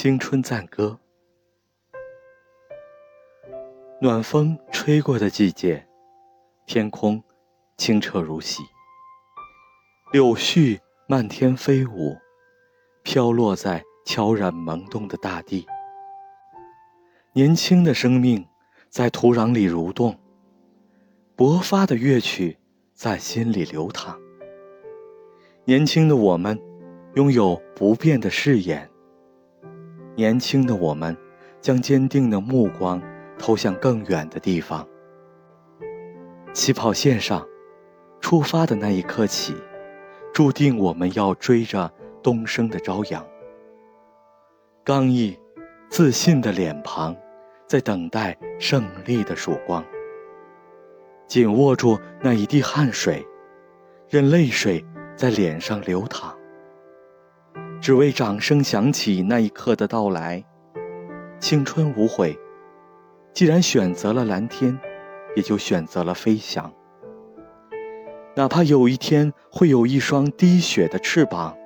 青春赞歌，暖风吹过的季节，天空清澈如洗，柳絮漫天飞舞，飘落在悄然萌动的大地。年轻的生命在土壤里蠕动，勃发的乐曲在心里流淌。年轻的我们，拥有不变的誓言。年轻的我们，将坚定的目光投向更远的地方。起跑线上，出发的那一刻起，注定我们要追着东升的朝阳。刚毅、自信的脸庞，在等待胜利的曙光。紧握住那一滴汗水，任泪水在脸上流淌。只为掌声响起那一刻的到来，青春无悔。既然选择了蓝天，也就选择了飞翔。哪怕有一天会有一双滴血的翅膀。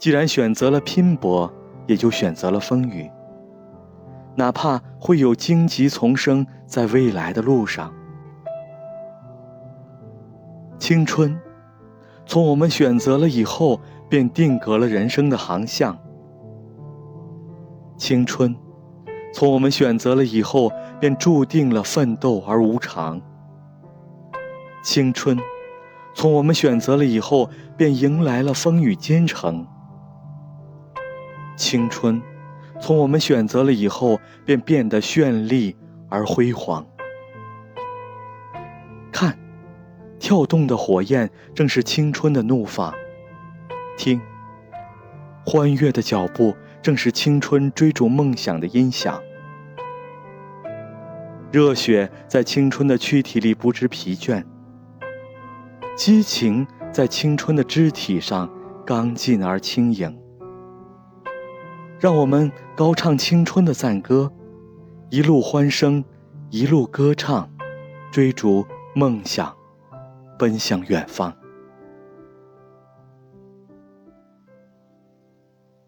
既然选择了拼搏，也就选择了风雨。哪怕会有荆棘丛生在未来的路上。青春，从我们选择了以后。便定格了人生的航向。青春，从我们选择了以后，便注定了奋斗而无常。青春，从我们选择了以后，便迎来了风雨兼程。青春，从我们选择了以后，便变得绚丽而辉煌。跳动的火焰，正是青春的怒放。听，欢悦的脚步正是青春追逐梦想的音响。热血在青春的躯体里不知疲倦，激情在青春的肢体上刚劲而轻盈。让我们高唱青春的赞歌，一路欢声，一路歌唱，追逐梦想，奔向远方。